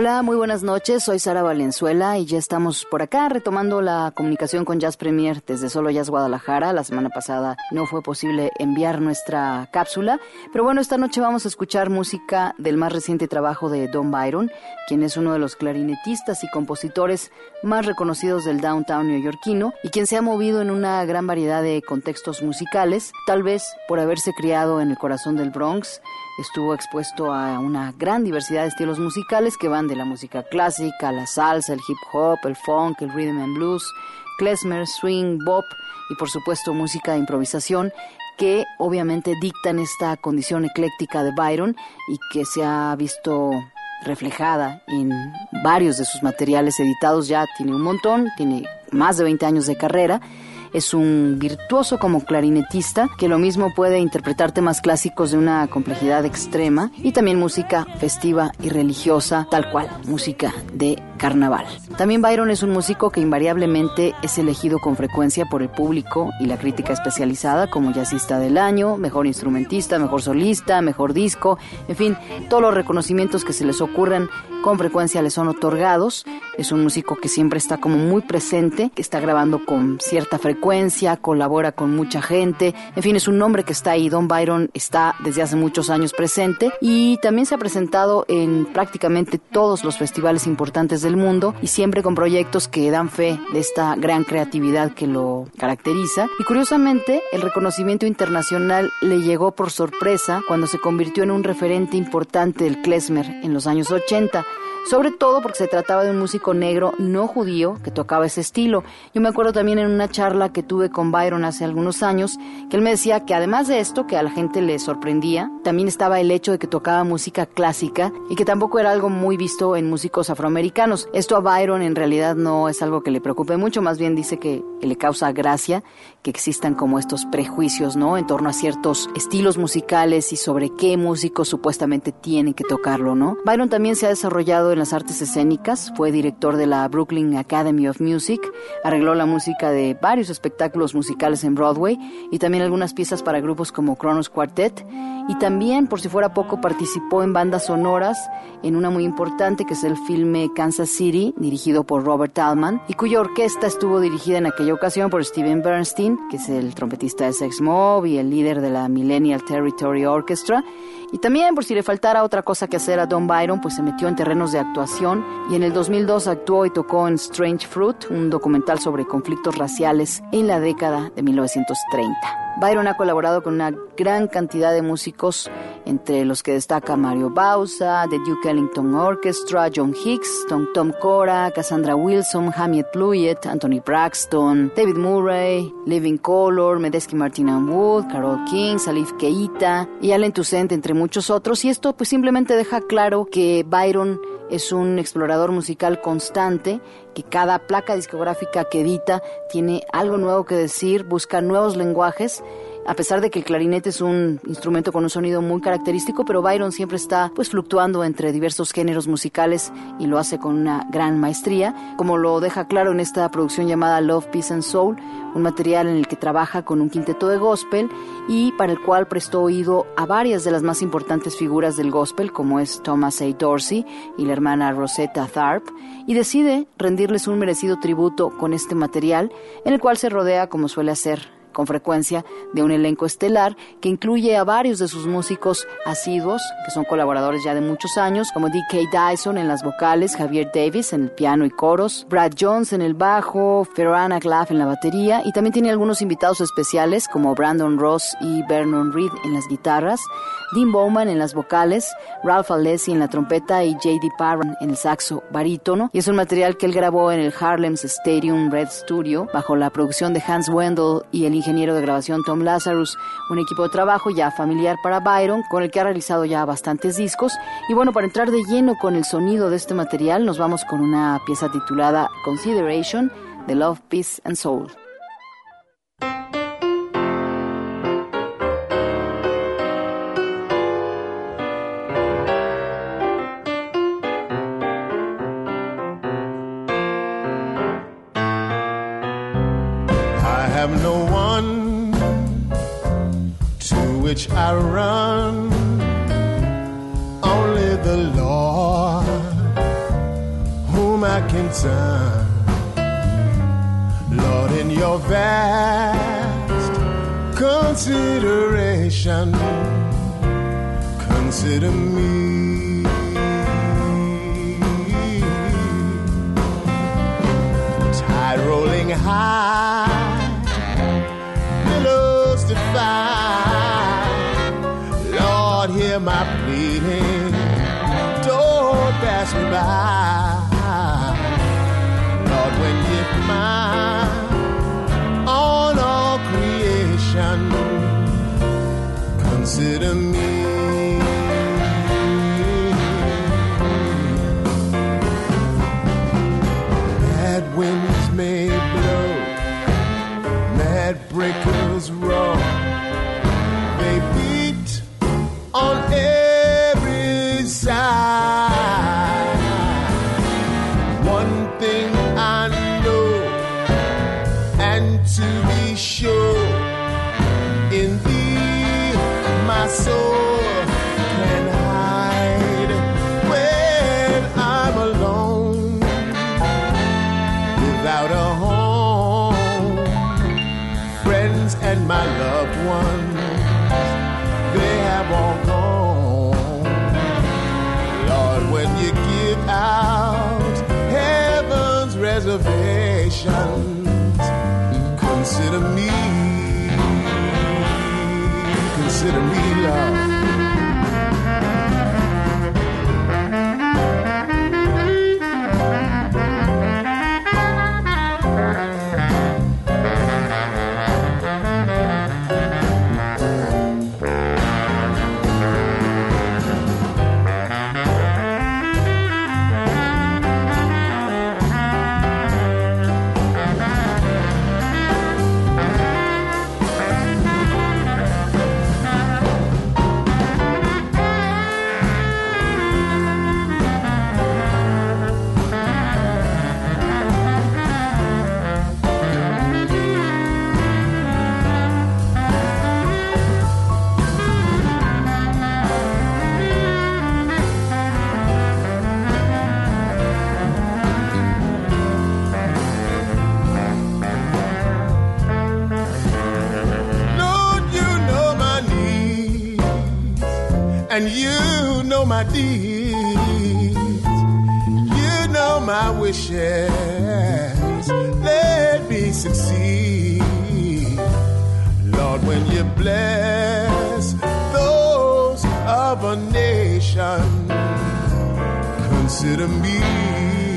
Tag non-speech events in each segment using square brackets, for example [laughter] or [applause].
Hola, muy buenas noches. Soy Sara Valenzuela y ya estamos por acá retomando la comunicación con Jazz Premier desde Solo Jazz Guadalajara. La semana pasada no fue posible enviar nuestra cápsula, pero bueno, esta noche vamos a escuchar música del más reciente trabajo de Don Byron, quien es uno de los clarinetistas y compositores más reconocidos del downtown neoyorquino y quien se ha movido en una gran variedad de contextos musicales, tal vez por haberse criado en el corazón del Bronx Estuvo expuesto a una gran diversidad de estilos musicales que van de la música clásica, la salsa, el hip hop, el funk, el rhythm and blues, klezmer, swing, bop y por supuesto música de improvisación que obviamente dictan esta condición ecléctica de Byron y que se ha visto reflejada en varios de sus materiales editados. Ya tiene un montón, tiene más de 20 años de carrera es un virtuoso como clarinetista que lo mismo puede interpretar temas clásicos de una complejidad extrema y también música festiva y religiosa, tal cual, música de carnaval. También Byron es un músico que invariablemente es elegido con frecuencia por el público y la crítica especializada como jazzista del año, mejor instrumentista, mejor solista, mejor disco, en fin, todos los reconocimientos que se les ocurran con frecuencia le son otorgados. Es un músico que siempre está como muy presente, que está grabando con cierta frecuencia, colabora con mucha gente. En fin, es un nombre que está ahí. Don Byron está desde hace muchos años presente y también se ha presentado en prácticamente todos los festivales importantes del mundo y siempre con proyectos que dan fe de esta gran creatividad que lo caracteriza. Y curiosamente, el reconocimiento internacional le llegó por sorpresa cuando se convirtió en un referente importante del klezmer en los años 80 sobre todo porque se trataba de un músico negro no judío que tocaba ese estilo. Yo me acuerdo también en una charla que tuve con Byron hace algunos años, que él me decía que además de esto, que a la gente le sorprendía, también estaba el hecho de que tocaba música clásica y que tampoco era algo muy visto en músicos afroamericanos. Esto a Byron en realidad no es algo que le preocupe mucho, más bien dice que, le causa gracia que existan como estos prejuicios, ¿no? En torno a ciertos estilos musicales y sobre qué músicos supuestamente tienen que tocarlo, ¿no? Byron también se ha desarrollado en las artes escénicas, fue director de la Brooklyn Academy of Music, arregló la música de varios espectáculos musicales en Broadway y también algunas piezas para grupos como Kronos Quartet y también, por si fuera poco, participó en bandas sonoras en una muy importante que es el filme Kansas City, dirigido por Robert Altman y cuya orquesta estuvo dirigida en aquella ocasión por Steven Bernstein, que es el trompetista de Sex Mob y el líder de la Millennial Territory Orchestra y también, por si le faltara otra cosa que hacer a Don Byron, pues se metió en terrenos de actuación y en el 2002 actuó y tocó en Strange Fruit, un documental sobre conflictos raciales en la década de 1930. Byron ha colaborado con una gran cantidad de músicos, entre los que destaca Mario Bausa, The Duke Ellington Orchestra, John Hicks, Tom, Tom Cora, Cassandra Wilson, Hamiet Blewett, Anthony Braxton, David Murray, Living Color, Medeski Martina Wood, Carol King, Salif Keita y Alan Toussaint, entre muchos otros. Y esto pues simplemente deja claro que Byron es un explorador musical constante, que cada placa discográfica que edita tiene algo nuevo que decir, busca nuevos lenguajes a pesar de que el clarinete es un instrumento con un sonido muy característico, pero Byron siempre está pues fluctuando entre diversos géneros musicales y lo hace con una gran maestría, como lo deja claro en esta producción llamada Love, Peace and Soul, un material en el que trabaja con un quinteto de gospel y para el cual prestó oído a varias de las más importantes figuras del gospel, como es Thomas A. Dorsey y la hermana Rosetta Tharpe, y decide rendirles un merecido tributo con este material, en el cual se rodea, como suele hacer con frecuencia de un elenco estelar que incluye a varios de sus músicos asiduos, que son colaboradores ya de muchos años, como D.K. Dyson en las vocales, Javier Davis en el piano y coros, Brad Jones en el bajo, Ferrana Glaff en la batería y también tiene algunos invitados especiales como Brandon Ross y Vernon Reed en las guitarras, Dean Bowman en las vocales, Ralph Alessi en la trompeta y J.D. Parran en el saxo barítono. Y es un material que él grabó en el Harlem's Stadium Red Studio bajo la producción de Hans Wendell y el ingeniero de grabación Tom Lazarus, un equipo de trabajo ya familiar para Byron con el que ha realizado ya bastantes discos. Y bueno, para entrar de lleno con el sonido de este material, nos vamos con una pieza titulada Consideration de Love, Peace and Soul. Run. Only the Lord, whom I can turn. Lord, in your vast consideration, consider me. Tide rolling high, billows defy Lord, when mine on all creation, consider me. Mad winds may blow, mad breakers roar. on every me, and you know my deeds. You know my wishes. Let me succeed. Lord, when you bless those of a nation, consider me.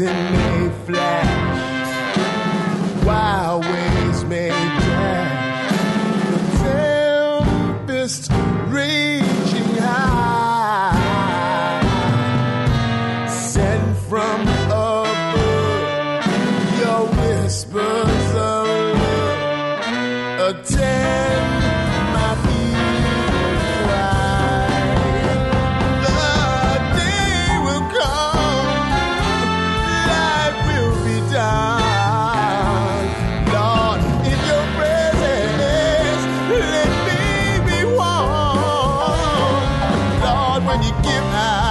in me. give out.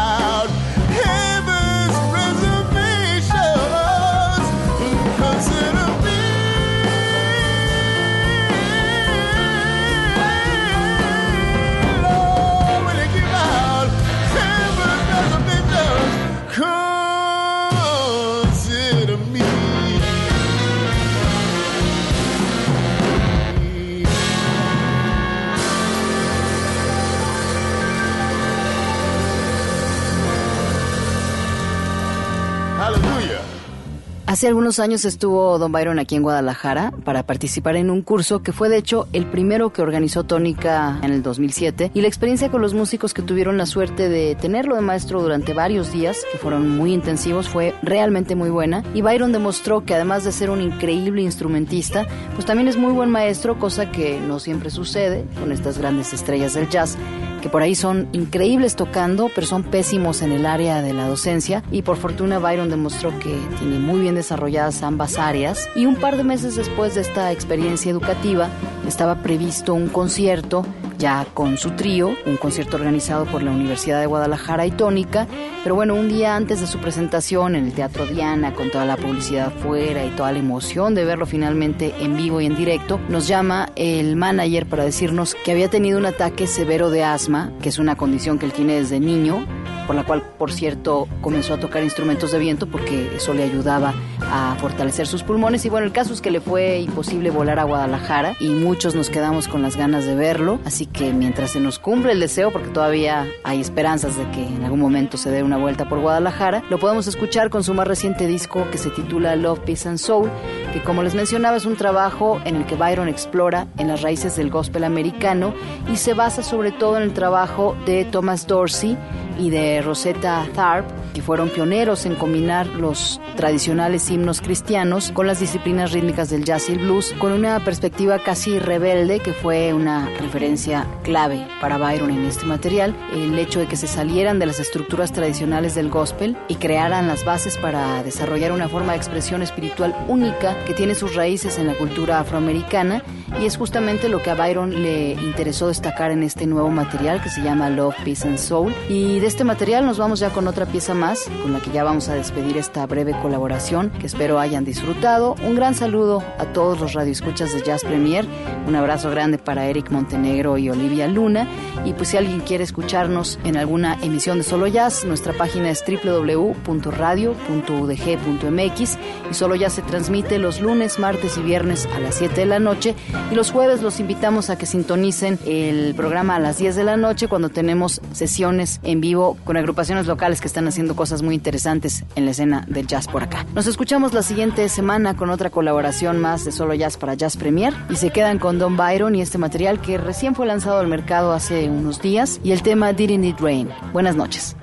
Hace algunos años estuvo Don Byron aquí en Guadalajara para participar en un curso que fue de hecho el primero que organizó Tónica en el 2007 y la experiencia con los músicos que tuvieron la suerte de tenerlo de maestro durante varios días, que fueron muy intensivos, fue realmente muy buena. Y Byron demostró que además de ser un increíble instrumentista, pues también es muy buen maestro, cosa que no siempre sucede con estas grandes estrellas del jazz que por ahí son increíbles tocando, pero son pésimos en el área de la docencia. Y por fortuna Byron demostró que tiene muy bien desarrolladas ambas áreas. Y un par de meses después de esta experiencia educativa, estaba previsto un concierto ya con su trío, un concierto organizado por la Universidad de Guadalajara y Tónica, pero bueno, un día antes de su presentación en el Teatro Diana, con toda la publicidad fuera y toda la emoción de verlo finalmente en vivo y en directo, nos llama el manager para decirnos que había tenido un ataque severo de asma, que es una condición que él tiene desde niño, por la cual, por cierto, comenzó a tocar instrumentos de viento porque eso le ayudaba a fortalecer sus pulmones. Y bueno, el caso es que le fue imposible volar a Guadalajara y muchos nos quedamos con las ganas de verlo. Así que mientras se nos cumple el deseo, porque todavía hay esperanzas de que en algún momento se dé una vuelta por Guadalajara, lo podemos escuchar con su más reciente disco que se titula Love, Peace and Soul, que como les mencionaba es un trabajo en el que Byron explora en las raíces del gospel americano y se basa sobre todo en el trabajo de Thomas Dorsey y de Rosetta Tharpe, que fueron pioneros en combinar los tradicionales himnos cristianos con las disciplinas rítmicas del jazz y el blues, con una perspectiva casi rebelde que fue una referencia clave para Byron en este material, el hecho de que se salieran de las estructuras tradicionales del gospel y crearan las bases para desarrollar una forma de expresión espiritual única que tiene sus raíces en la cultura afroamericana y es justamente lo que a Byron le interesó destacar en este nuevo material que se llama Love, Peace and Soul. Y de este material nos vamos ya con otra pieza más, con la que ya vamos a despedir esta breve colaboración que espero hayan disfrutado. Un gran saludo a todos los radioescuchas de Jazz Premier, un abrazo grande para Eric Montenegro y Olivia Luna. Y pues si alguien quiere escucharnos en alguna emisión de Solo Jazz, nuestra página es www.radio.udg.mx y Solo Jazz se transmite los lunes, martes y viernes a las 7 de la noche y los jueves los invitamos a que sintonicen el programa a las 10 de la noche cuando tenemos sesiones en vivo con agrupaciones locales que están haciendo cosas muy interesantes en la escena del jazz por acá. Nos escuchamos la siguiente semana con otra colaboración más de Solo Jazz para Jazz Premier y se quedan con Don Byron y este material que recién fue lanzado al mercado hace unos días y el tema Didn't It Rain. Buenas noches.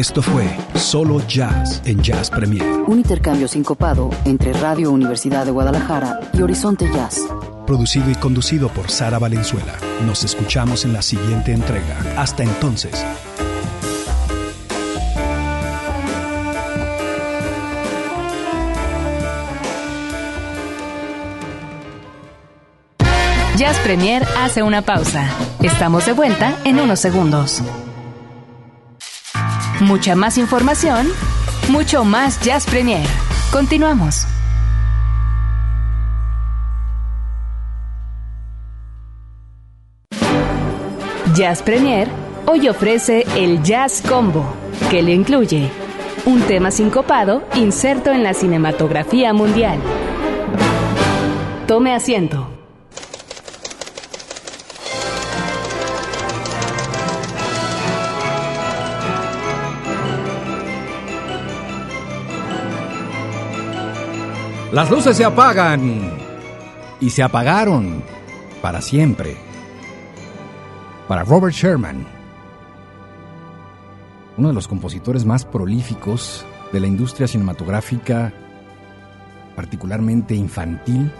Esto fue Solo Jazz en Jazz Premier. Un intercambio sincopado entre Radio Universidad de Guadalajara y Horizonte Jazz. Producido y conducido por Sara Valenzuela. Nos escuchamos en la siguiente entrega. Hasta entonces. Jazz Premier hace una pausa. Estamos de vuelta en unos segundos. Mucha más información, mucho más Jazz Premier. Continuamos. Jazz Premier hoy ofrece el Jazz Combo, que le incluye un tema sincopado inserto en la cinematografía mundial. Tome asiento. Las luces se apagan y se apagaron para siempre. Para Robert Sherman, uno de los compositores más prolíficos de la industria cinematográfica, particularmente infantil.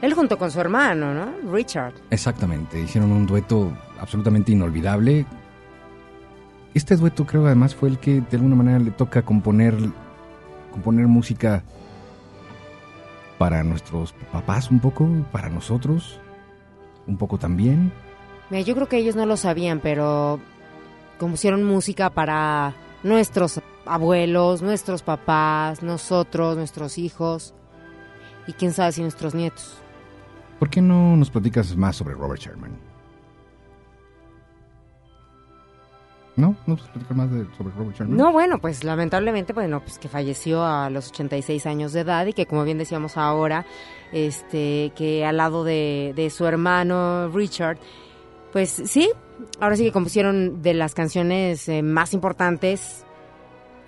Él junto con su hermano, ¿no? Richard. Exactamente, hicieron un dueto absolutamente inolvidable. Este dueto creo además fue el que de alguna manera le toca componer, componer música para nuestros papás un poco, para nosotros un poco también. Mira, yo creo que ellos no lo sabían, pero compusieron música para nuestros abuelos, nuestros papás, nosotros, nuestros hijos y quién sabe si nuestros nietos. ¿Por qué no nos platicas más sobre Robert Sherman? ¿No? ¿No nos platicas más de- sobre Robert Sherman? No, bueno, pues lamentablemente, bueno, pues que falleció a los 86 años de edad y que como bien decíamos ahora, este, que al lado de, de su hermano Richard, pues sí, ahora sí que compusieron de las canciones eh, más importantes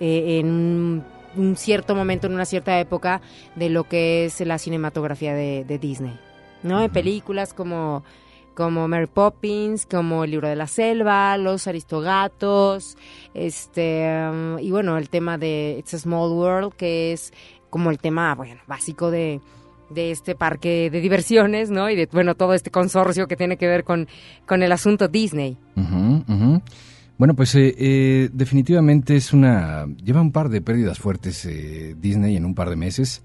eh, en un, un cierto momento, en una cierta época, de lo que es la cinematografía de, de Disney, ¿no? En películas como como Mary Poppins, como El libro de la selva, Los Aristogatos, este um, y bueno, el tema de It's a Small World, que es como el tema, bueno, básico de, de este parque de diversiones, ¿no? Y de, bueno, todo este consorcio que tiene que ver con, con el asunto Disney. Bueno, pues eh, eh, definitivamente es una... Lleva un par de pérdidas fuertes eh, Disney en un par de meses,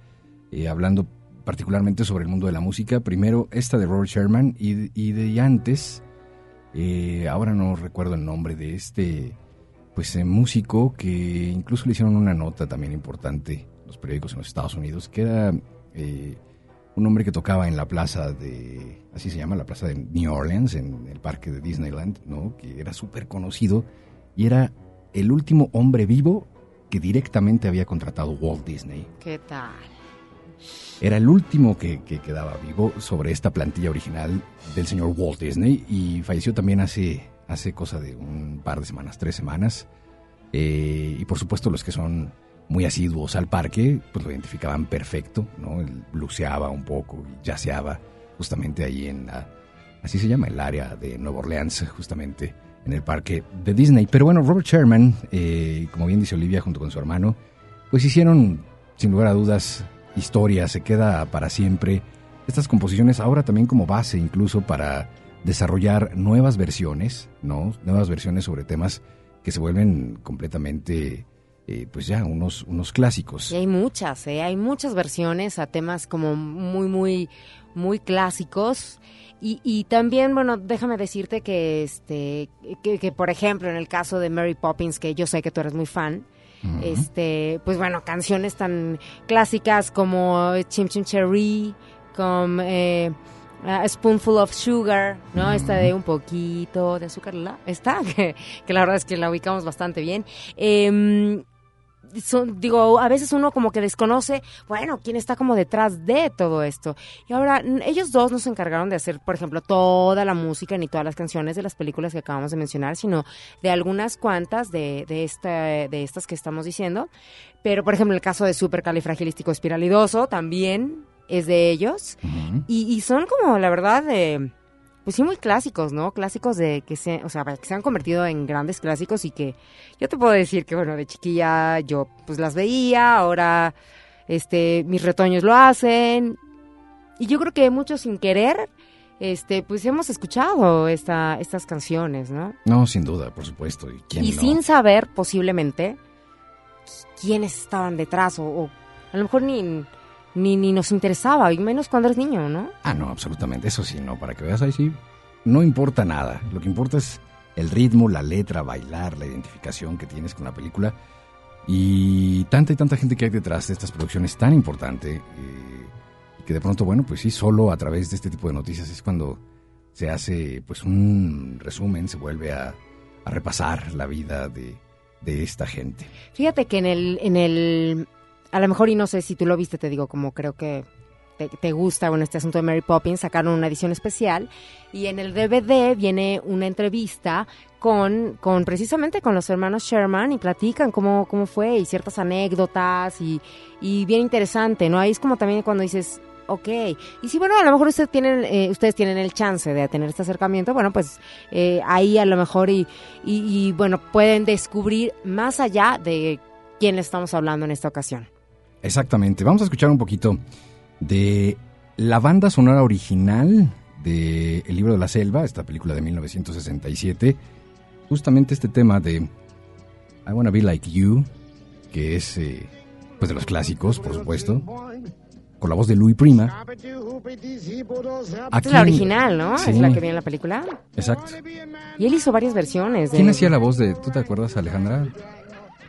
eh, hablando particularmente sobre el mundo de la música. Primero esta de Robert Sherman y, y de antes, eh, ahora no recuerdo el nombre de este pues eh, músico que incluso le hicieron una nota también importante los periódicos en los Estados Unidos, que era eh, un hombre que tocaba en la plaza de, así se llama, la plaza de New Orleans, en el parque de Disneyland, ¿no? Que era súper conocido y era el último hombre vivo que directamente había contratado Walt Disney. ¿Qué tal? Era el último que, que quedaba vivo sobre esta plantilla original del señor Walt Disney y falleció también hace, hace cosa de un par de semanas, tres semanas. Eh, y por supuesto los que son muy asiduos al parque, pues lo identificaban perfecto, ¿no? Él bluseaba un poco y yaceaba justamente ahí en la, así se llama, el área de Nueva Orleans, justamente en el parque de Disney. Pero bueno, Robert Sherman, eh, como bien dice Olivia, junto con su hermano, pues hicieron, sin lugar a dudas, historia, se queda para siempre. Estas composiciones ahora también como base incluso para desarrollar nuevas versiones, ¿no? Nuevas versiones sobre temas que se vuelven completamente, eh, pues ya, unos, unos clásicos. Y hay muchas, ¿eh? hay muchas versiones a temas como muy, muy, muy clásicos. Y, y también, bueno, déjame decirte que, este, que, que, por ejemplo, en el caso de Mary Poppins, que yo sé que tú eres muy fan, este, pues bueno, canciones tan clásicas como Chim Chim Cherry, como eh, A Spoonful of Sugar, ¿no? Esta de un poquito de azúcar, ¿la? Esta, [laughs] que, que la verdad es que la ubicamos bastante bien. Em, son, digo, a veces uno como que desconoce, bueno, quién está como detrás de todo esto. Y ahora, ellos dos nos encargaron de hacer, por ejemplo, toda la música ni todas las canciones de las películas que acabamos de mencionar, sino de algunas cuantas de, de, esta, de estas que estamos diciendo. Pero, por ejemplo, el caso de Supercalifragilístico Espiralidoso también es de ellos. Y, y son como, la verdad, eh, pues sí, muy clásicos, ¿no? Clásicos de que se, o sea, que se han convertido en grandes clásicos y que yo te puedo decir que, bueno, de chiquilla yo pues las veía, ahora este, mis retoños lo hacen. Y yo creo que muchos sin querer, este, pues hemos escuchado esta, estas canciones, ¿no? No, sin duda, por supuesto. Y, quién Y no? sin saber, posiblemente, quiénes estaban detrás, o, o a lo mejor ni, ni, ni nos interesaba, y menos cuando eres niño, ¿no? Ah, no, absolutamente. Eso sí, no, para que veas ahí sí, no importa nada. Lo que importa es el ritmo, la letra, bailar, la identificación que tienes con la película. Y tanta y tanta gente que hay detrás de estas producciones tan importante, eh, que de pronto, bueno, pues sí, solo a través de este tipo de noticias es cuando se hace pues un resumen, se vuelve a, a repasar la vida de, de esta gente. Fíjate que en el, en el, a lo mejor y no sé si tú lo viste, te digo, como creo que te, gusta, bueno, este asunto de Mary Poppins, sacaron una edición especial y en el DVD viene una entrevista con, con precisamente con los hermanos Sherman y platican cómo, cómo fue y ciertas anécdotas y, y bien interesante, ¿no? Ahí es como también cuando dices, ok, y si bueno, a lo mejor ustedes tienen, eh, ustedes tienen el chance de tener este acercamiento, bueno, pues eh, ahí a lo mejor y, y, y, bueno, pueden descubrir más allá de quién estamos hablando en esta ocasión. Exactamente. Vamos a escuchar un poquito de la banda sonora original de El libro de la selva, esta película de 1967. Justamente este tema de I Wanna Be Like You, que es eh, pues de los clásicos, por supuesto, con la voz de Louis Prima. Esta es la original, ¿no? Sí. Es la que viene en la película. Exacto. Y él hizo varias versiones. De... ¿Quién hacía la voz de, tú te acuerdas, Alejandra?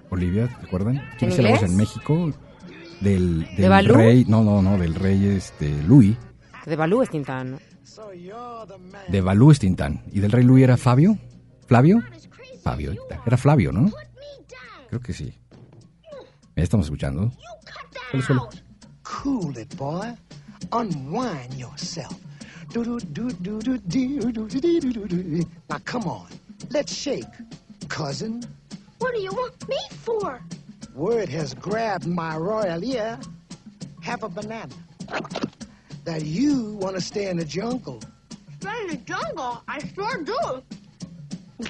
Olivia, ¿te acuerdan? ¿Quién ¿En hacía la voz en México? del, del rey, no, no, no, del rey este, Louis. De Balú es Tintán. De Balú es Tintán. ¿Y del rey Louis era Fabio? ¿Flavio? Fabio, era Flavio, ¿no? Creo que sí. Ya estamos escuchando. Suelo, suelo. Cool it, boy. Unwind yourself. Now come on, let's shake, cousin. What do you want me for? Word has grabbed my royal ear. Have a banana. That you want to stay in the jungle. Stay in the jungle. I sure do.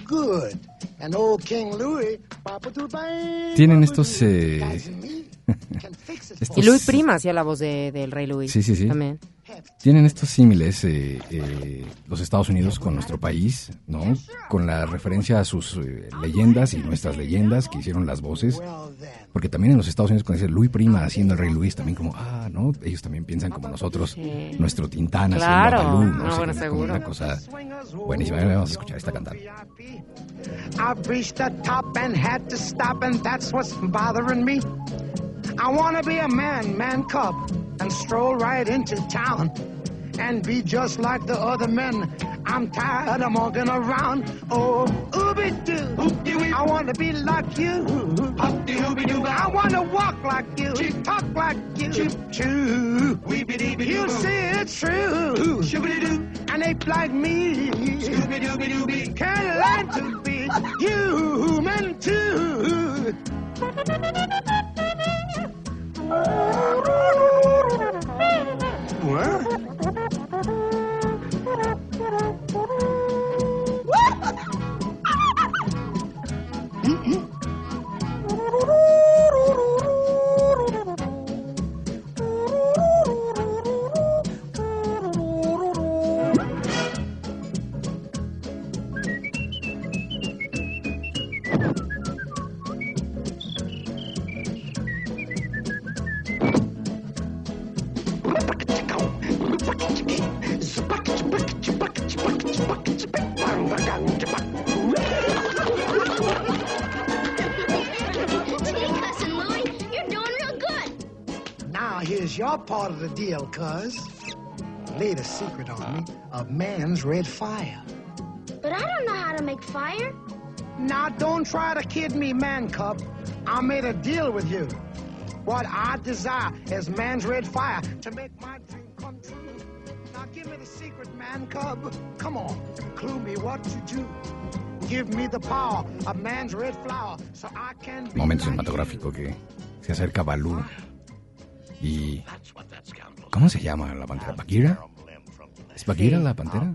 Good. And old King Louis. Tienen estos, eh, [laughs] Y Luis Prima hacía la voz de, del rey Luis. Sí, sí, sí. También. Tienen estos símiles eh, eh, los Estados Unidos con nuestro país, ¿no? Con la referencia a sus eh, leyendas y nuestras leyendas que hicieron las voces. Porque también en los Estados Unidos, cuando dice Luis Prima haciendo el Rey Luis, también como, ah, ¿no? Ellos también piensan como nosotros, Sí. nuestro Tintán Claro. haciendo a Balú, ¿no? No, bueno, seguro. Una cosa buenísima. Vamos a escuchar esta cantada. I've reached the top and had to stop, and that's what's bothering me. I want to be a man, man cub, and stroll right into town and be just like the other men. I'm tired of walking around. Oh, ooby doo. I want to be like you. I want to walk like you, talk like you. True. You say it's true. And ape like me. can't learn to be human too. What? Mm-hmm. [laughs] part of the deal, cuz. Laid a secret on me of man's red fire. But I don't know how to make fire. Now don't try to kid me, man cub. I made a deal with you. What I desire is man's red fire to make my dream come true. Now give me the secret, man cub. Come on, clue me what to do. Give me the power of man's red flower so I can be Momento like cinematográfico que se acerca Balú. Y. ¿Cómo se llama la pantera? ¿Bagheera? ¿Es Bagheera la pantera?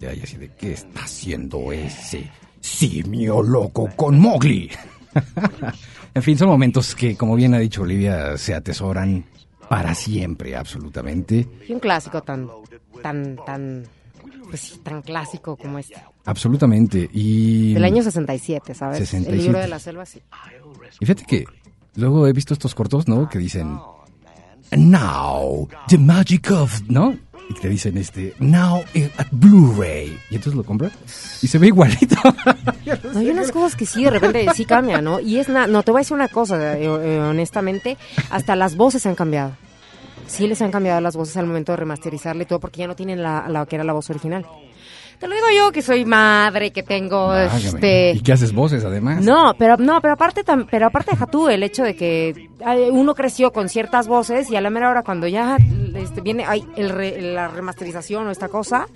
Y ahí así de, ¿qué está haciendo ese simio loco con Mowgli? [laughs] en fin, son momentos que, como bien ha dicho Olivia, se atesoran para siempre, absolutamente. Y un clásico tan, tan, tan, pues tan clásico como este. Absolutamente. Y... Del año 67, ¿sabes? 67. El libro de la selva, sí. Y fíjate que luego he visto estos cortos, ¿no? Que dicen, Now, the magic of, ¿no? Y te dicen, este, Now eh, at Blu-ray. Y entonces lo compras y se ve igualito. [laughs] No, hay unas cosas que sí, de repente sí cambian, ¿no? Y es, na- no, te voy a decir una cosa, eh, eh, honestamente, hasta las voces han cambiado. Sí les han cambiado las voces al momento de remasterizarle y todo, porque ya no tienen la, la que era la voz original. Te lo digo yo, que soy madre, que tengo, Válgame. este... ¿Y qué haces voces, además? No, pero no, pero aparte tam- pero aparte deja tú el hecho de que uno creció con ciertas voces y a la mera hora cuando ya este, viene ay, el re- la remasterización o esta cosa,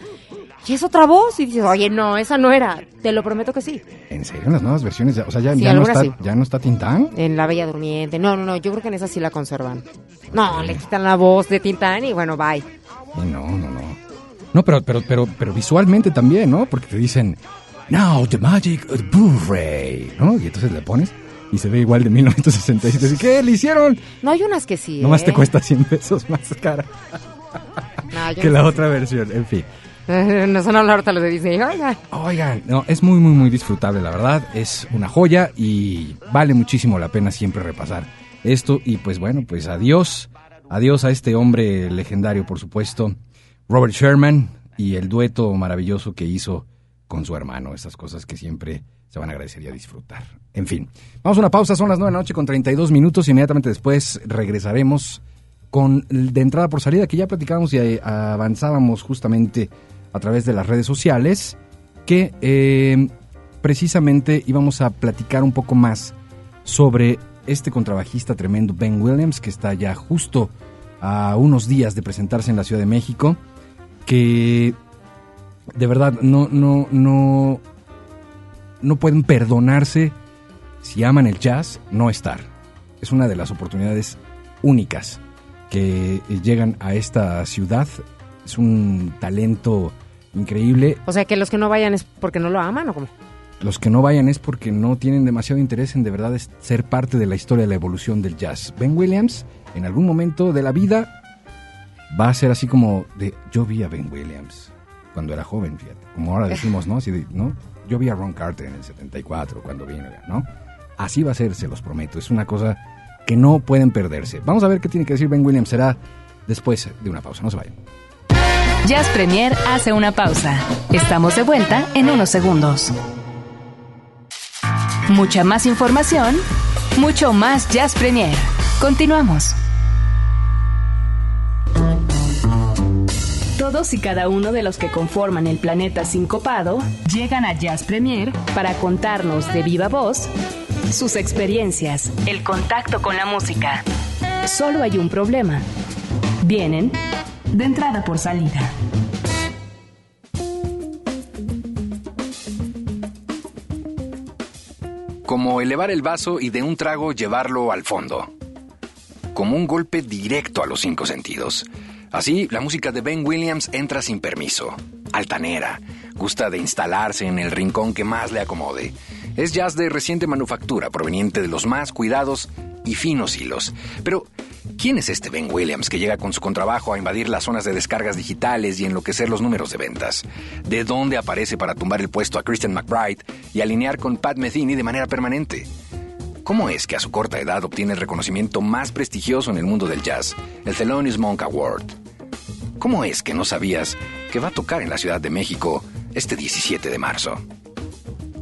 y es otra voz y dices, "Oye, no, esa no era." Te lo prometo que sí. ¿En serio? ¿En las nuevas versiones? O sea, ya, Sí, ya no, está, sí. ya no está Tintán. En La Bella Durmiente. No, no, no, yo creo que en esa sí la conservan. No, le quitan la voz de Tintán y bueno, bye. Y no, no, no. No, pero, pero, pero, pero visualmente también, ¿no? Porque te dicen, Now the magic of Blu-ray, ¿no? Y entonces le pones y se ve igual de 1967. ¿Y qué? ¿Le hicieron? No, hay unas que sí. Nomás te ¿eh? cuesta 100 pesos más cara No, que no la otra versión. En fin. no son hablar ahorita los de Disney. Oiga. Oigan, no, es muy, muy, muy disfrutable, la verdad. Es una joya y vale muchísimo la pena siempre repasar esto. Y pues bueno, pues adiós. Adiós a este hombre legendario, por supuesto, Robert Sherman y el dueto maravilloso que hizo con su hermano. Estas cosas que siempre se van a agradecer y a disfrutar. En fin, vamos a una pausa. Son las 9 de la noche con 32 minutos. Inmediatamente después regresaremos con de entrada por salida que ya platicábamos y eh, avanzábamos justamente a través de las redes sociales que eh, precisamente íbamos a platicar un poco más sobre este contrabajista tremendo Ben Williams que está ya justo a unos días de presentarse en la Ciudad de México que de verdad no no no no pueden perdonarse si aman el jazz no estar es una de las oportunidades únicas que llegan a esta ciudad es un talento increíble O sea, que los que no vayan es porque no lo aman o cómo? los que no vayan es porque no tienen demasiado interés en de verdad ser parte de la historia de la evolución del jazz. Ben Williams, en algún momento de la vida, va a ser así como de, yo vi a Ben Williams cuando era joven, fíjate, como ahora [laughs] decimos, ¿no? Así de, ¿no? Yo vi a Ron Carter en el 74 cuando vino, ¿no? Así va a ser, se los prometo. Es una cosa que no pueden perderse. Vamos a ver qué tiene que decir Ben Williams. Será después de una pausa. No se vayan. Jazz Premier hace una pausa. Estamos de vuelta en unos segundos. Mucha más información, mucho más Jazz Premier. Continuamos. Todos y cada uno de los que conforman el planeta sincopado llegan a Jazz Premier para contarnos de viva voz sus experiencias, el contacto con la música. Solo hay un problema. Vienen de entrada por salida. Como elevar el vaso y de un trago llevarlo al fondo. Como un golpe directo a los cinco sentidos. Así, la música de Ben Williams entra sin permiso. Altanera. Gusta de instalarse en el rincón que más le acomode. Es jazz de reciente manufactura proveniente de los más cuidados y finos hilos. Pero, ¿quién es este Ben Williams que llega con su contrabajo a invadir las zonas de descargas digitales y enloquecer los números de ventas? ¿De dónde aparece para tumbar el puesto a Christian McBride y alinear con Pat Metheny de manera permanente? ¿Cómo es que a su corta edad obtiene el reconocimiento más prestigioso en el mundo del jazz, el Thelonious Monk Award? ¿Cómo es que no sabías que va a tocar en la Ciudad de México este 17 de marzo?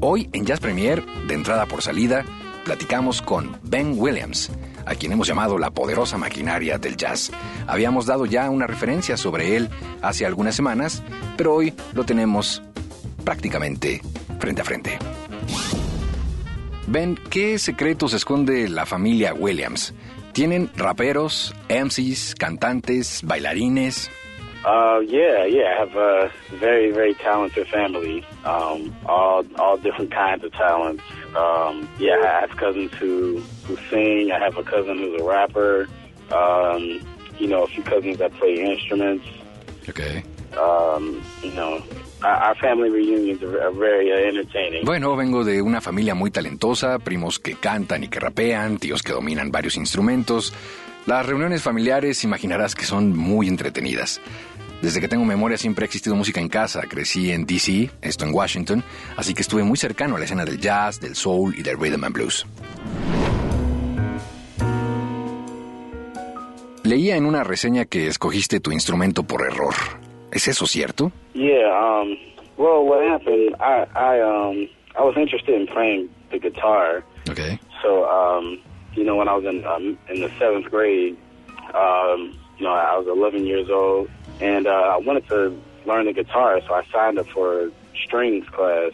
Hoy en Jazz Premier, de entrada por salida, platicamos con Ben Williams, a quien hemos llamado la poderosa maquinaria del jazz. Habíamos dado ya una referencia sobre él hace algunas semanas, pero hoy lo tenemos prácticamente frente a frente. Ben, ¿qué secretos esconde la familia Williams? ¿Tienen raperos, MCs, cantantes, bailarines? Uh, yeah, yeah. I have a very, very talented family. Um, all, all different kinds of talents. Um, yeah, I have cousins who who sing. I have a cousin who's a rapper. Um, you know, a few cousins that play instruments. Okay. um, you know, our, family reunions are, are very uh, entertaining. Bueno, vengo de una familia muy talentosa, primos que cantan y que rapean, tíos que dominan varios instrumentos. Las reuniones familiares imaginarás que son muy entretenidas. Desde que tengo memoria siempre ha existido música en casa. Crecí en DC, esto en Washington, así que estuve muy cercano a la escena del jazz, del soul y del rhythm and blues. Leía en una reseña que escogiste tu instrumento por error. ¿Es eso cierto? Yeah. Um, well, what happened? I I um I was interested in playing the guitar. Okay. So um, you know, when I was in um, in the seventh grade, um, you know, I was 11 years old, and uh, I wanted to learn the guitar, so I signed up for strings class.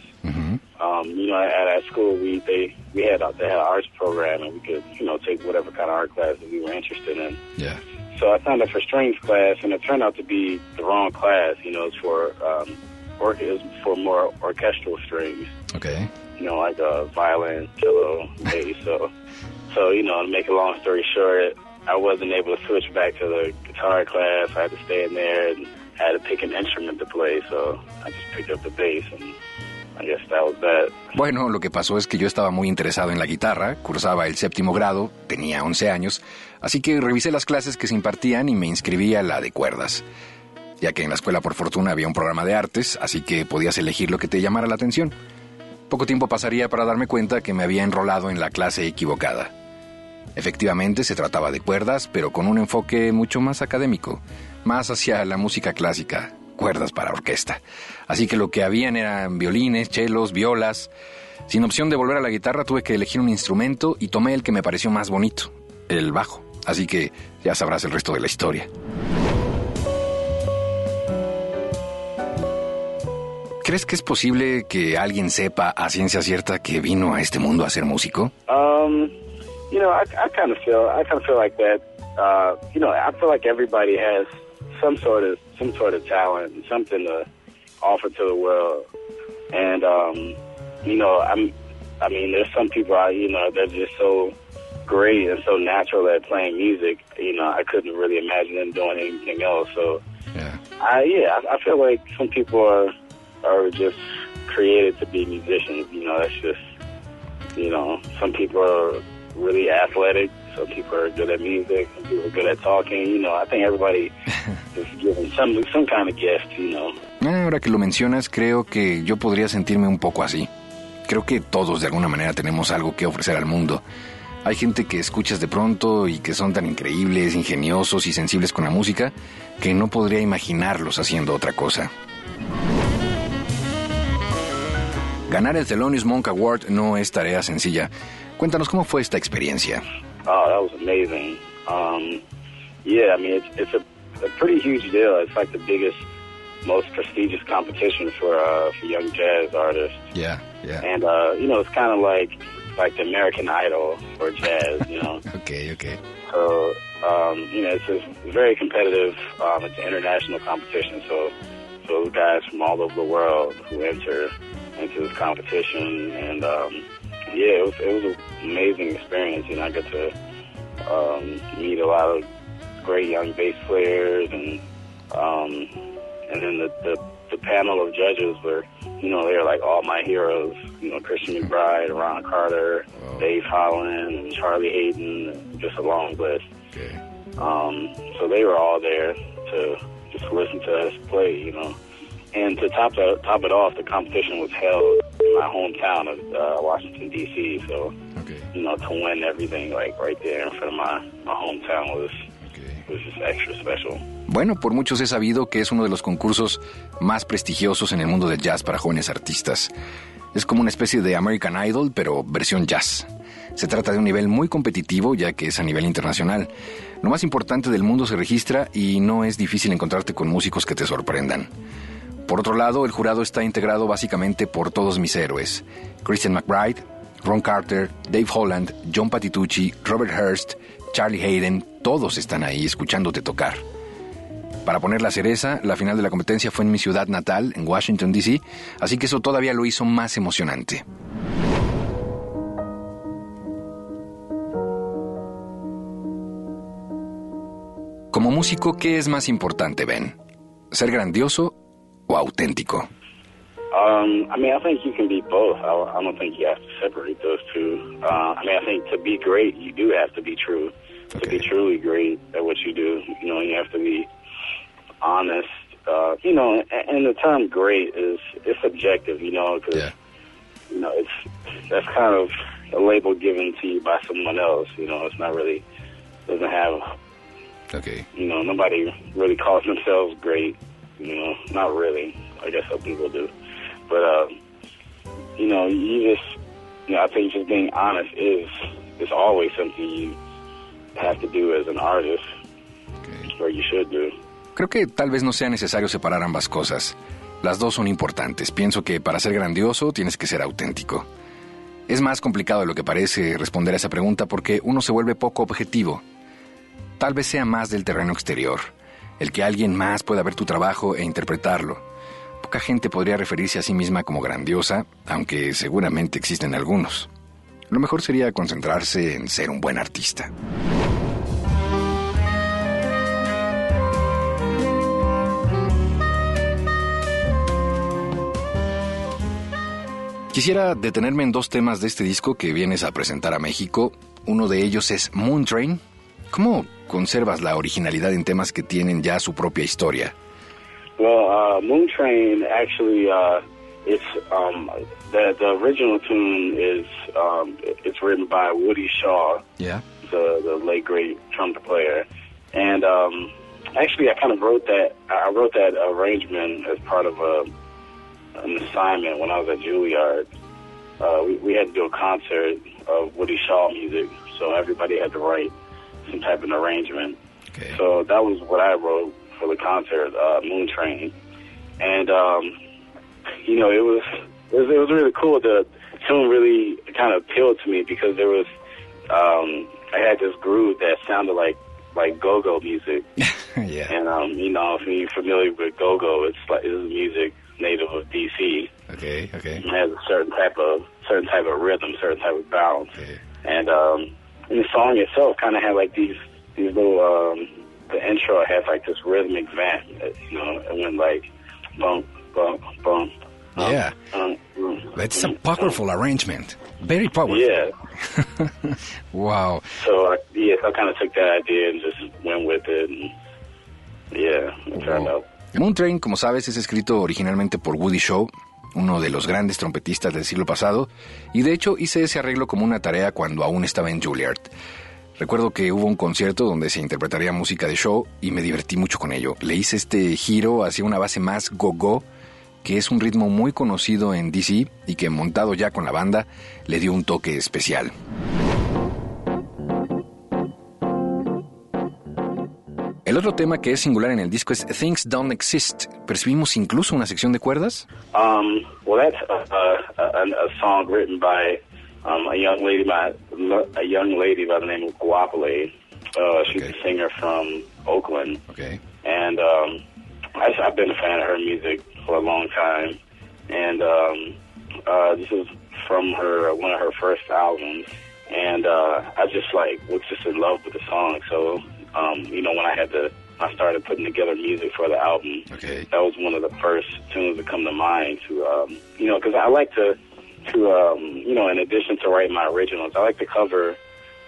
Um, you know, at, at school, we they we had a, they had an arts program, and we could you know take whatever kind of art class that we were interested in. Yeah. So I signed up for strings class, and it turned out to be the wrong class. You know, it's for um, or it was for more orchestral strings. Okay. You know, like uh, violin, cello, bass. so, [laughs] so you know, to make a long story short, I wasn't able to switch back to the guitar class. I had to stay in there and had to pick an instrument to play. So I just picked up the bass, and I. Bueno, lo que pasó es que yo estaba muy interesado en la guitarra, cursaba el séptimo grado, tenía 11 años, así que revisé las clases que se impartían y me inscribí a la de cuerdas. Ya que en la escuela por fortuna había un programa de artes, así que podías elegir lo que te llamara la atención. Poco tiempo pasaría para darme cuenta que me había enrolado en la clase equivocada. Efectivamente se trataba de cuerdas, pero con un enfoque mucho más académico, más hacia la música clásica, cuerdas para orquesta. Así que lo que habían eran violines, chelos, violas. Sin opción de volver a la guitarra tuve que elegir un instrumento y tomé el que me pareció más bonito, el bajo. Así que ya sabrás el resto de la historia. ¿Crees que es posible que alguien sepa a ciencia cierta que vino a este mundo a ser músico? Um, you know, I, I kind of feel I kind of feel like that. Uh, you know, I feel like everybody has some sort of some sort of talent something to offer to the world. And um, you know, I'm I mean, there's some people out, you know, they're just so great and so natural at playing music. You know, I couldn't really imagine them doing anything else. So, I yeah, I, I feel like some people are are just created to be musicians. You know, that's just you know, some people are really athletic. Some people are good at music. Some people are good at talking. You know, I think everybody [laughs] is given some some kind of gift. You know. Ah, Ahora que lo mencionas, creo que yo podría sentirme un poco así. Creo que todos de alguna manera tenemos algo que ofrecer al mundo. Hay gente que escuchas de pronto y que son tan increíbles, ingeniosos y sensibles con la música que no podría imaginarlos haciendo otra cosa. Ganar el Thelonious Monk Award no es tarea sencilla. Cuéntanos cómo fue esta experiencia. Oh, that was amazing. Um, yeah, I mean, it's, it's a, a pretty huge deal. It's like the biggest, most prestigious competition for uh, for young jazz artists. Yeah, yeah. And uh, you know, it's kind of like like the American Idol for jazz. You know. [laughs] Okay, okay. So, um, you know, it's a very competitive. Um, it's an international competition. So, so guys from all over the world who enter into this competition, and um, yeah, it was it was an amazing experience. You know, I got to um, meet a lot of great young bass players, and um, and then the, the the panel of judges were, you know, they were like all my heroes. You know, Christian McBride, Ron Carter, Dave Holland, and Charlie Hayden, and just a long list. Um, so they were all there to just listen to us play, you know. And to top the, top it off, the competition was held in my hometown of uh, Washington D.C. So, you know, to win everything like right there in front of my my hometown was was just extra special. Bueno, por muchos he sabido que es uno de los concursos más prestigiosos en el mundo del jazz para jóvenes artistas. Es como una especie de American Idol, pero versión jazz. Se trata de un nivel muy competitivo, ya que es a nivel internacional. Lo más importante del mundo se registra y no es difícil encontrarte con músicos que te sorprendan. Por otro lado, el jurado está integrado básicamente por todos mis héroes. Christian McBride, Ron Carter, Dave Holland, John Patitucci, Robert Hurst, Charlie Hayden, todos están ahí escuchándote tocar. Para poner la cereza, la final de la competencia fue en mi ciudad natal, en Washington, D.C., así que eso todavía lo hizo más emocionante. Como músico, ¿qué es más importante, Ben? ser grandioso o auténtico? Um, I mean, I think you can be both. I, I don't think you have to separate those two. Uh, I mean, I think to be great, you do have to be true. To be truly great at what you do, you know, you have to be honest. Uh, you know, and, and the term "great" is it's subjective. You know, because you know it's that's kind of a label given to you by someone else. You know, it's not really doesn't have. Okay. You know, nobody really calls themselves great. You know, not really. I guess some people do, but uh, you know, you just, you know, I think just being honest is is always something you have to do as an artist, or you should do. Creo que tal vez no sea necesario separar ambas cosas. Las dos son importantes. Pienso que para ser grandioso tienes que ser auténtico. Es más complicado de lo que parece responder a esa pregunta porque uno se vuelve poco objetivo. Tal vez sea más del terreno exterior, el que alguien más pueda ver tu trabajo e interpretarlo. Poca gente podría referirse a sí misma como grandiosa, aunque seguramente existen algunos. Lo mejor sería concentrarse en ser un buen artista. Quisiera detenerme en dos temas de este disco que vienes a presentar a México. Uno de ellos es Moon Train. ¿Cómo conservas la originalidad en temas que tienen ya su propia historia? Well, uh, Moon Train actually, uh, it's um, the the original tune is um, it's written by Woody Shaw, Yeah. the the late great trumpet player, and um, actually I kind of wrote that I wrote that arrangement as part of a an assignment when I was at Juilliard. Uh, we, we had to do a concert of Woody Shaw music, so everybody had to write some type of arrangement. So that was what I wrote for the concert, uh, Moon Train, and um, you know it was, it was it was really cool. The tune really kind of appealed to me because there was um, I had this groove that sounded like like go-go music. [laughs] yeah. And um, you know, if you're familiar with go-go, it's like it's music native of DC. Okay, okay. It has a certain type of certain type of rhythm, certain type of bounce. And um, and the song itself kind of had like these these little um, the intro has like this rhythmic vamp, uh, you know, it went like bump bump bump. Yeah. Um, It's a powerful arrangement. Very powerful. yeah. [laughs] Wow. So I, yeah, I kind of took that idea and just went with it. And, yeah, it turned out. Moon Train, como sabes, es escrito originalmente por Woody Shaw, uno de los grandes trompetistas del siglo pasado, y de hecho hice ese arreglo como una tarea cuando aún estaba en Juilliard. Recuerdo que hubo un concierto donde se interpretaría música de Shaw y me divertí mucho con ello. Le hice este giro hacia una base más go-go, que es un ritmo muy conocido en DC y que montado ya con la banda le dio un toque especial. El otro tema que es singular en el disco es Things Don't Exist. ¿Percibimos incluso una sección de cuerdas? Um, well, that's a, a, a, a song written by um, a young lady by a young lady by the name of Guapale. Uh, she's a singer from Oakland. Okay. And um, I, I've been a fan of her music for a long time. And um, uh, this is from her one of her first albums. And uh, I just like was just in love with the song. So um, you know, when I had to, I started putting together music for the album. Okay. That was one of the first tunes that come to mind. To um, you know, because I like to, to um, you know, in addition to writing my originals, I like to cover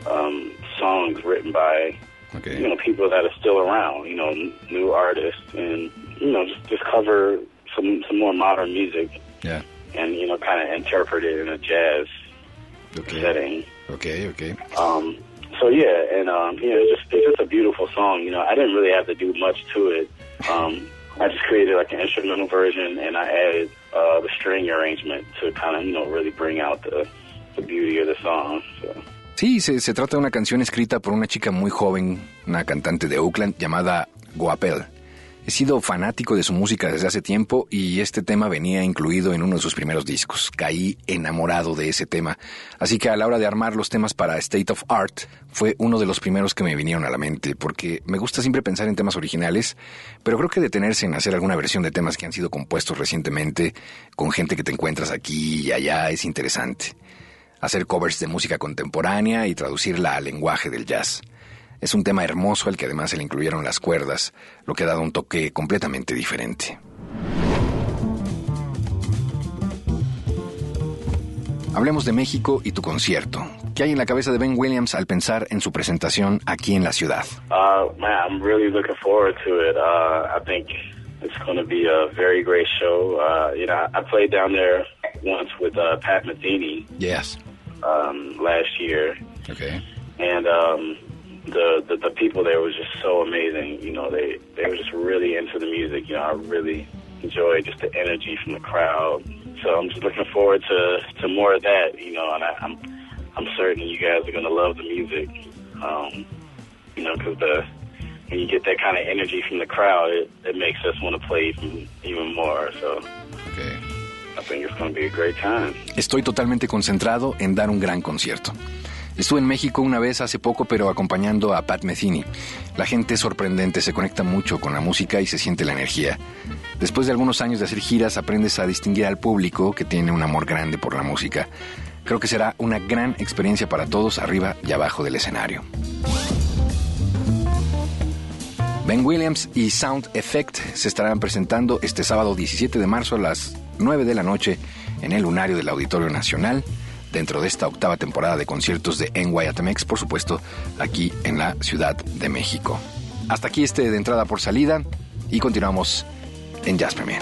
um, songs written by Okay. you know people that are still around. You know, n- new artists, and you know, just just cover some some more modern music. Yeah. And you know, kind of interpret it in a jazz setting. Okay, okay. Um, so yeah, and um, you know, it's just it's just a beautiful song. You know, I didn't really have to do much to it. Um, I just created like an instrumental version, and I added uh, the string arrangement to kind of you know really bring out the the beauty of the song. So. Sí, se, se trata de una canción escrita por una chica muy joven, una cantante de Oakland llamada Guapel. He sido fanático de su música desde hace tiempo y este tema venía incluido en uno de sus primeros discos. Caí enamorado de ese tema. Así que a la hora de armar los temas para State of Art fue uno de los primeros que me vinieron a la mente, porque me gusta siempre pensar en temas originales, pero creo que detenerse en hacer alguna versión de temas que han sido compuestos recientemente con gente que te encuentras aquí y allá es interesante hacer covers de música contemporánea y traducirla al lenguaje del jazz. Es un tema hermoso al que además se le incluyeron las cuerdas, lo que ha dado un toque completamente diferente. Hablemos de México y tu concierto. ¿Qué hay en la cabeza de Ben Williams al pensar en su presentación aquí en la ciudad? Uh, man, I'm really looking forward to it. Uh, I think it's going to be a very great show. Uh, you know, I played down there once with uh, Pat Metheny Yes. um, last year, Okay. and um, the, the the people there was just so amazing. You know, they they were just really into the music. You know, I really enjoyed just the energy from the crowd. So I'm just looking forward to to more of that. You know, and I, I'm I'm certain you guys are gonna love the music. Um, you know, because the when you get that kind of energy from the crowd, it, it makes us want to play even, even more. So Okay. I think it's going to be a great time. Estoy totalmente concentrado en dar un gran concierto. Estuve en México una vez hace poco, pero acompañando a Pat Metheny. La gente es sorprendente, se conecta mucho con la música y se siente la energía. Después de algunos años de hacer giras, aprendes a distinguir al público que tiene un amor grande por la música. Creo que será una gran experiencia para todos arriba y abajo del escenario. Ben Williams y Sound Effect se estarán presentando este sábado 17 de marzo a las 9 de la noche en el lunario del Auditorio Nacional, dentro de esta octava temporada de conciertos de NYATMX, por supuesto, aquí en la Ciudad de México. Hasta aquí este de entrada por salida y continuamos en Jazz Premier.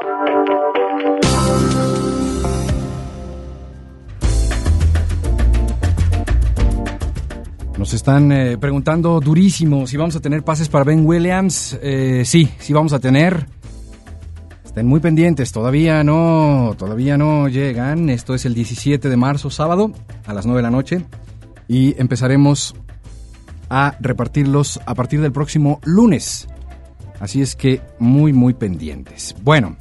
Nos están eh, preguntando durísimo si vamos a tener pases para Ben Williams. Eh, sí, sí vamos a tener. Estén muy pendientes, todavía no, todavía no llegan. Esto es el 17 de marzo, sábado, a las 9 de la noche. Y empezaremos a repartirlos a partir del próximo lunes. Así es que muy, muy pendientes. Bueno,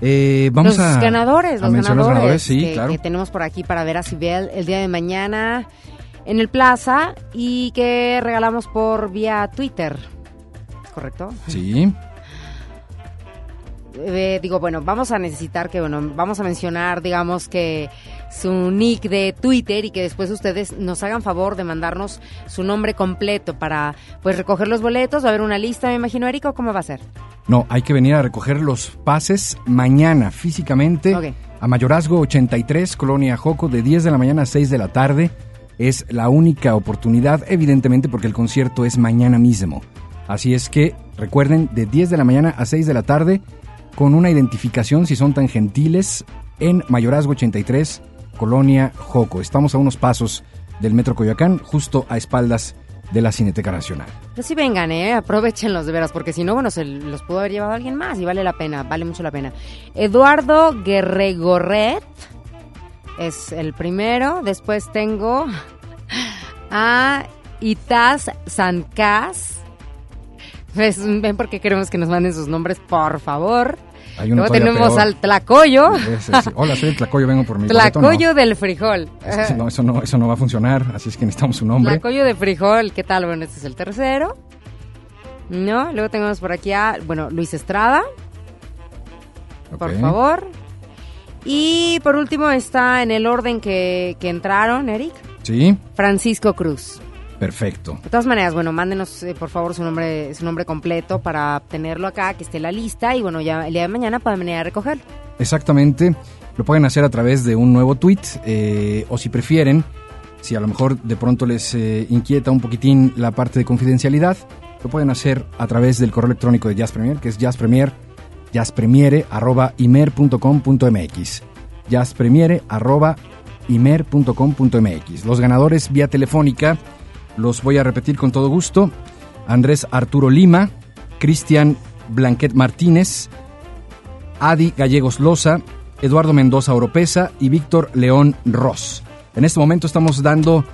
eh, vamos los a. ganadores, a los mencionar ganadores, sí, que, claro. que tenemos por aquí para ver a Sibel el día de mañana en el Plaza y que regalamos por vía Twitter. ¿Correcto? Sí. Eh, digo, bueno, vamos a necesitar que, bueno, vamos a mencionar, digamos, que su nick de Twitter y que después ustedes nos hagan favor de mandarnos su nombre completo para, pues, recoger los boletos. Va a haber una lista, me imagino, Erico, ¿cómo va a ser? No, hay que venir a recoger los pases mañana físicamente a Mayorazgo 83, Colonia Joco, de 10 de la mañana a 6 de la tarde. Es la única oportunidad, evidentemente, porque el concierto es mañana mismo. Así es que recuerden, de 10 de la mañana a 6 de la tarde, con una identificación, si son tan gentiles, en Mayorazgo 83, Colonia Joco. Estamos a unos pasos del Metro Coyoacán, justo a espaldas de la Cineteca Nacional. Pues sí vengan, ¿eh? Aprovechenlos de veras, porque si no, bueno, se los pudo haber llevado alguien más y vale la pena, vale mucho la pena. Eduardo Guerregorret es el primero. Después tengo a Itaz Sancas. Pues, ven porque queremos que nos manden sus nombres, por favor. Luego tenemos peor. al Tlacoyo. Hola, soy el Tlacoyo, vengo por mi no. Tlacoyo del frijol. Es que no, eso no, eso no va a funcionar, así es que necesitamos un nombre. Tlacoyo de frijol, ¿qué tal? Bueno, este es el tercero. ¿No? Luego tenemos por aquí a, bueno, Luis Estrada, por favor. Y por último está en el orden que, que entraron, Eric, Sí, Francisco Cruz. perfecto. De todas maneras, bueno, mándenos eh, por favor su nombre, su nombre completo para tenerlo acá, que esté en la lista y bueno, ya el día de mañana pueden venir a recogerlo. Exactamente. Lo pueden hacer a través de un nuevo tweet eh, o si prefieren, si a lo mejor de pronto les eh, inquieta un poquitín la parte de confidencialidad, lo pueden hacer a través del correo electrónico de Jazz Premier, que es jazzpremier, jazzpremiere arroba imer.com.mx. Jazzpremiere arroba imer.com.mx. Los ganadores vía telefónica los voy a repetir con todo gusto. Andrés Arturo Lima, Cristian Blanquet Martínez, Adi Gallegos Loza, Eduardo Mendoza Oropesa y Víctor León Ross. En este momento estamos dando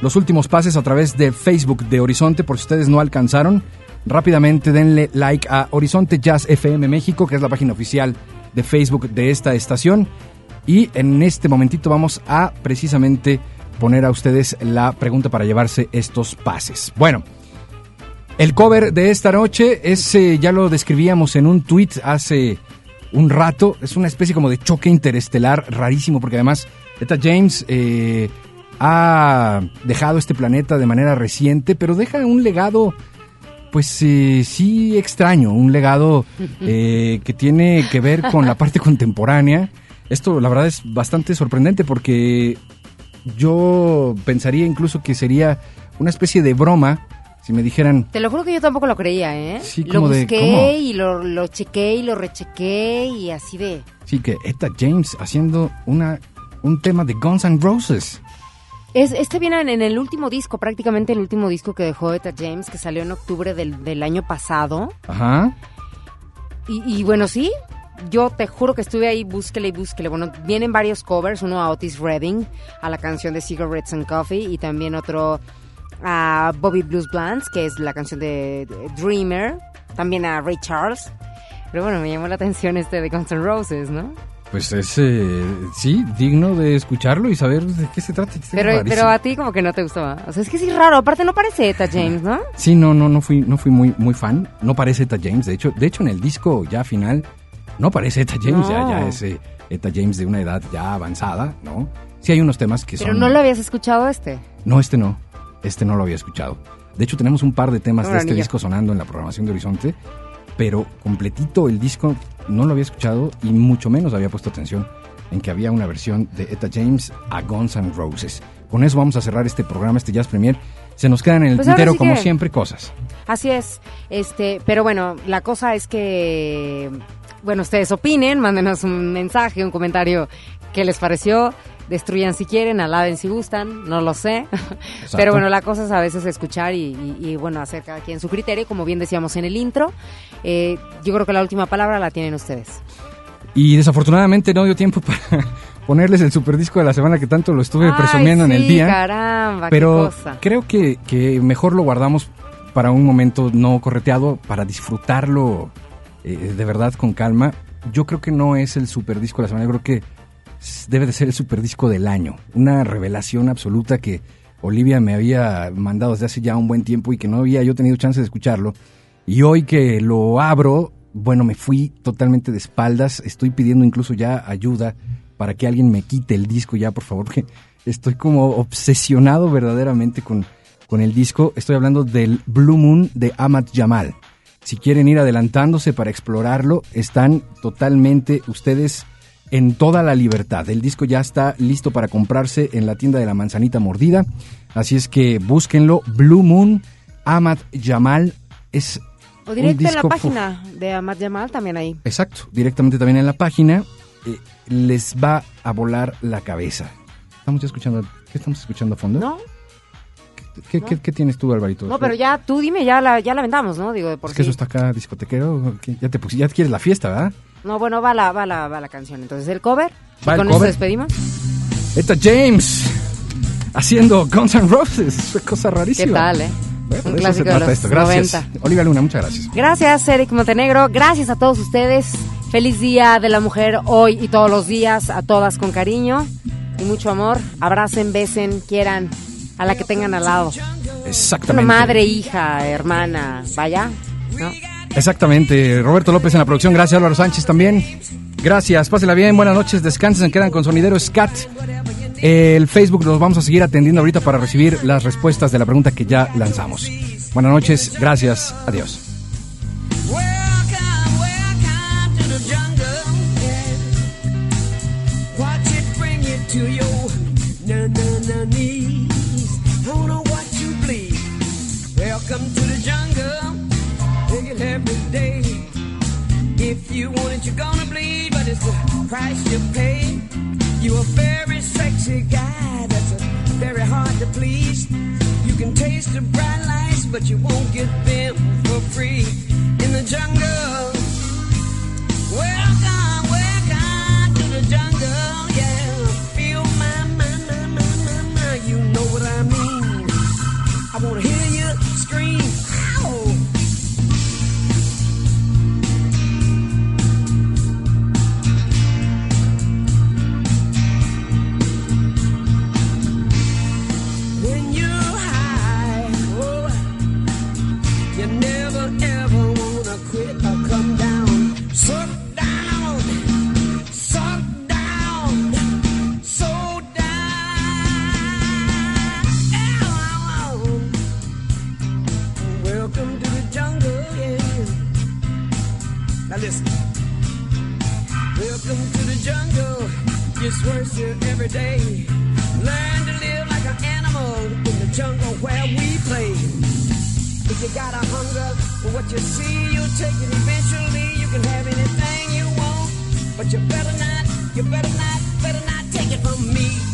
los últimos pases a través de Facebook de Horizonte, por si ustedes no alcanzaron. Rápidamente denle like a Horizonte Jazz FM México, que es la página oficial de Facebook de esta estación. Y en este momentito vamos a precisamente poner a ustedes la pregunta para llevarse estos pases. Bueno, el cover de esta noche es, eh, ya lo describíamos en un tweet hace un rato, es una especie como de choque interestelar rarísimo, porque además Etta James eh, ha dejado este planeta de manera reciente, pero deja un legado, pues eh, sí extraño, un legado [laughs] eh, que tiene que ver con la parte contemporánea. Esto la verdad es bastante sorprendente porque yo pensaría incluso que sería una especie de broma si me dijeran, Te lo juro que yo tampoco lo creía, ¿eh? Sí, lo de, busqué ¿cómo? y lo, lo chequé y lo rechequé y así de... sí, que Etta James haciendo una, un tema de Guns N' Roses. Es, este viene en, en el último disco, prácticamente el último disco que dejó Etta James, que salió en octubre del, del año pasado. Ajá. Y, y bueno, sí, yo te juro que estuve ahí, búsquele y búsquele. Bueno, vienen varios covers, uno a Otis Redding, a la canción de Cigarettes and Coffee, y también otro a Bobby Blues Blondes, que es la canción de de Dreamer, también a Ray Charles. Pero bueno, me llamó la atención este de Guns N' Roses, ¿no? Pues es, eh, sí, digno de escucharlo y saber de qué se trata. Es Pero, pero a ti como que no te gustó. ¿ah? O sea, es que sí raro. Aparte no parece Eta James, ¿no? Sí, no, no, no fui, no fui muy, muy fan. No parece Etta James. De hecho, de hecho, en el disco ya final, no parece Etta James. Ya, No. ya es eh, Etta James de una edad ya avanzada, ¿no? Sí hay unos temas que Pero son... no lo habías escuchado este. No, este no. Este no lo había escuchado. De hecho, tenemos un par de temas de este disco sonando en la programación de Horizonte, pero completito el disco no lo había escuchado y mucho menos había puesto atención en que había una versión de Etta James a Guns N' Roses. Con eso vamos a cerrar este programa, este Jazz Premier. Se nos quedan en el Pues tintero, sí como que- siempre, cosas. Así es. Este, pero bueno, la cosa es que bueno, ustedes opinen, mándenos un mensaje, un comentario qué les pareció, destruyan si quieren, alaben si gustan, no lo sé. Pero bueno, la cosa es a veces escuchar y, y- y, bueno, hacer cada quien su criterio, como bien decíamos en el intro. Eh, yo creo que la última palabra la tienen ustedes. Y desafortunadamente no dio tiempo [laughs] para ponerles el superdisco de la semana que tanto lo estuve Ay, presumiendo en el día. caramba, qué Pero cosa. creo que, que mejor lo guardamos para un momento no correteado, para disfrutarlo eh, de verdad con calma. Yo creo que no es el superdisco de la semana, yo creo que debe de ser el superdisco del año. Una revelación absoluta que Olivia me había mandado desde hace ya un buen tiempo y que no había yo tenido chance de escucharlo. Y hoy que lo abro, bueno, me fui totalmente de espaldas. Estoy pidiendo incluso ya ayuda para que alguien me quite el disco ya, por favor, [laughs] porque estoy como obsesionado verdaderamente con, con el disco. Estoy hablando del Blue Moon de Ahmad Jamal. Si quieren ir adelantándose para explorarlo, están totalmente ustedes en toda la libertad. El disco ya está listo para comprarse en la tienda de la manzanita mordida. Así es que búsquenlo. Blue Moon, Ahmad Jamal. Es O directo en la página de Amat Yamal también ahí. Exacto, directamente también en la página. eh, les va a volar la cabeza. Estamos ya escuchando. ¿Qué estamos escuchando a fondo? No, ¿Qué, qué- qué tienes tú, Alvarito? no, pero ya tú dime, ya la, ya la vendamos, ¿no? Digo, de por Es que eso está acá discotequero. Ya te ya quieres la fiesta, ¿verdad? No, bueno, va la, va la, va la canción. Entonces, el cover. y Va el con eso cover. despedimos. Esta James haciendo Guns N' Roses. Es una cosa rarísima. ¿Qué tal, eh? Bueno, Un de eso se clásico de los esto. Gracias. 90. Olivia Luna, muchas gracias. Gracias, Eric Montenegro. Gracias a todos ustedes. Feliz Día de la Mujer hoy y todos los días. A todas con cariño y mucho amor. Abracen, besen, quieran a la que tengan al lado. Una Exactamente. madre, hija, hermana, vaya, ¿no? Exactamente. Roberto López en la producción. Gracias, Álvaro Sánchez también. Gracias. Pásela bien. Buenas noches. Descansen. Quedan con Sonidero Scat. El Facebook los vamos a seguir atendiendo ahorita para recibir las respuestas de la pregunta que ya lanzamos. Buenas noches. Gracias. Adiós. To you want it, you're gonna bleed, but it's the price you pay. You are a very sexy. guy that's very hard to please. You can taste the bright lights, but you won't get them for free in the jungle. Welcome, welcome to the jungle. Yeah, feel my, my, my, my, my, my. You know what I mean. I wanna hear you scream. Listen. Welcome to the jungle. Gets worse here every day. Learn to live like an animal in the jungle where we play. If you got a hunger for what you see, you'll take it eventually. You can have anything you want, but you better not, you better not, better not take it from me.